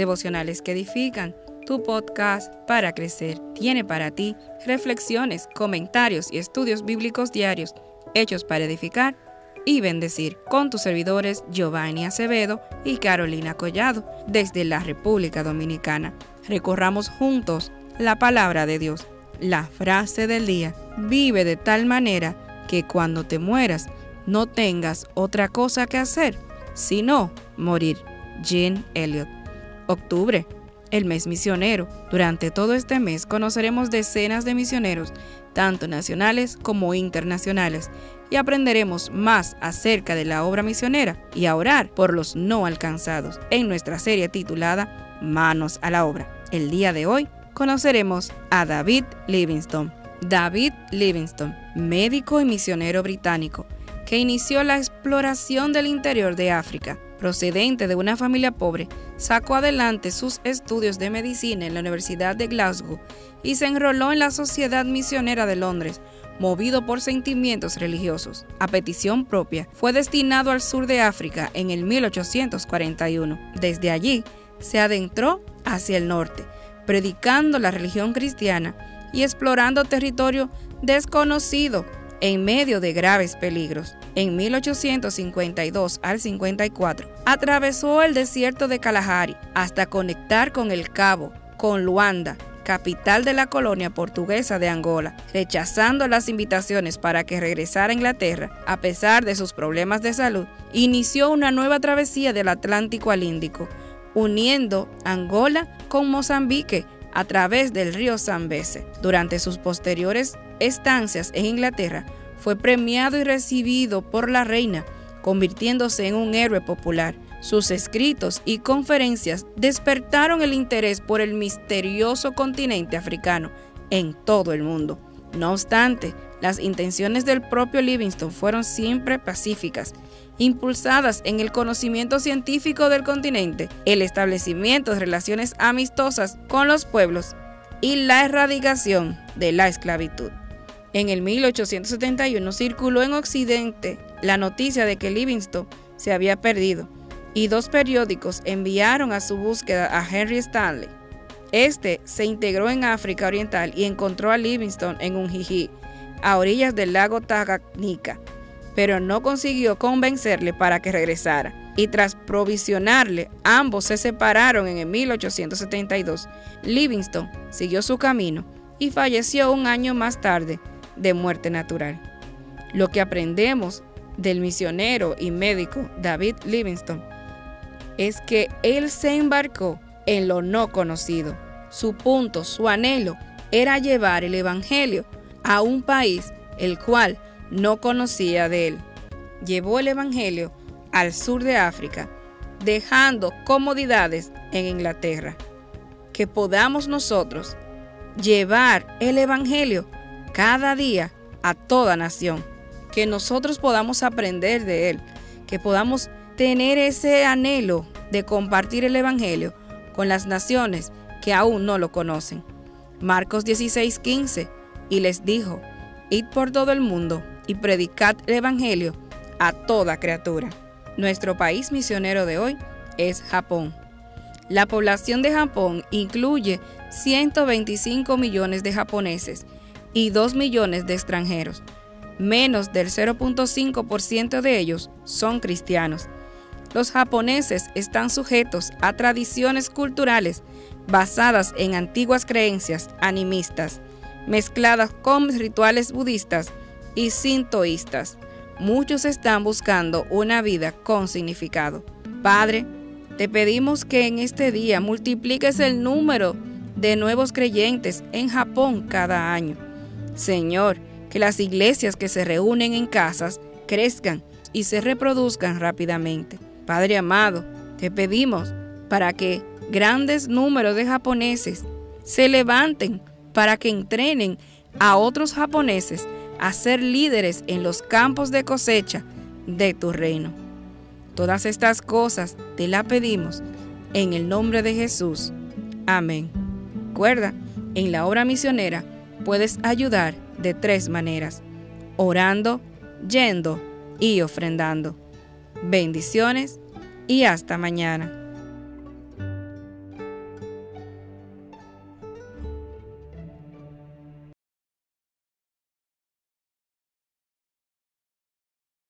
devocionales que edifican. Tu podcast para crecer tiene para ti reflexiones, comentarios y estudios bíblicos diarios hechos para edificar y bendecir con tus servidores Giovanni Acevedo y Carolina Collado desde la República Dominicana. Recorramos juntos la palabra de Dios. La frase del día, vive de tal manera que cuando te mueras no tengas otra cosa que hacer, sino morir. Jean Elliot. Octubre, el mes misionero. Durante todo este mes conoceremos decenas de misioneros, tanto nacionales como internacionales, y aprenderemos más acerca de la obra misionera y a orar por los no alcanzados en nuestra serie titulada Manos a la obra. El día de hoy conoceremos a David Livingstone. David Livingstone, médico y misionero británico, que inició la exploración del interior de África. Procedente de una familia pobre, sacó adelante sus estudios de medicina en la Universidad de Glasgow y se enroló en la Sociedad Misionera de Londres, movido por sentimientos religiosos. A petición propia, fue destinado al sur de África en el 1841. Desde allí, se adentró hacia el norte, predicando la religión cristiana y explorando territorio desconocido en medio de graves peligros. En 1852 al 54, atravesó el desierto de Kalahari hasta conectar con el Cabo, con Luanda, capital de la colonia portuguesa de Angola, rechazando las invitaciones para que regresara a Inglaterra, a pesar de sus problemas de salud, inició una nueva travesía del Atlántico al Índico, uniendo Angola con Mozambique a través del río Zambeze. Durante sus posteriores estancias en Inglaterra, fue premiado y recibido por la reina, convirtiéndose en un héroe popular. Sus escritos y conferencias despertaron el interés por el misterioso continente africano en todo el mundo. No obstante, las intenciones del propio Livingstone fueron siempre pacíficas, impulsadas en el conocimiento científico del continente, el establecimiento de relaciones amistosas con los pueblos y la erradicación de la esclavitud. En el 1871 circuló en Occidente la noticia de que Livingstone se había perdido y dos periódicos enviaron a su búsqueda a Henry Stanley. Este se integró en África Oriental y encontró a Livingstone en un jiji, a orillas del lago Tanganyika, pero no consiguió convencerle para que regresara. Y tras provisionarle, ambos se separaron en el 1872. Livingstone siguió su camino y falleció un año más tarde de muerte natural. Lo que aprendemos del misionero y médico David Livingstone es que él se embarcó en lo no conocido. Su punto, su anhelo, era llevar el Evangelio a un país el cual no conocía de él. Llevó el Evangelio al sur de África, dejando comodidades en Inglaterra. Que podamos nosotros llevar el Evangelio cada día a toda nación. Que nosotros podamos aprender de él, que podamos tener ese anhelo de compartir el Evangelio con las naciones que aún no lo conocen. Marcos 16:15, y les dijo, id por todo el mundo y predicad el Evangelio a toda criatura. Nuestro país misionero de hoy es Japón. La población de Japón incluye 125 millones de japoneses y 2 millones de extranjeros. Menos del 0.5% de ellos son cristianos los japoneses están sujetos a tradiciones culturales basadas en antiguas creencias animistas, mezcladas con rituales budistas y sintoístas. Muchos están buscando una vida con significado. Padre, te pedimos que en este día multipliques el número de nuevos creyentes en Japón cada año. Señor, que las iglesias que se reúnen en casas crezcan y se reproduzcan rápidamente. Padre amado, te pedimos para que grandes números de japoneses se levanten para que entrenen a otros japoneses a ser líderes en los campos de cosecha de tu reino. Todas estas cosas te las pedimos en el nombre de Jesús. Amén. Recuerda, en la obra misionera puedes ayudar de tres maneras, orando, yendo y ofrendando. Bendiciones y hasta mañana.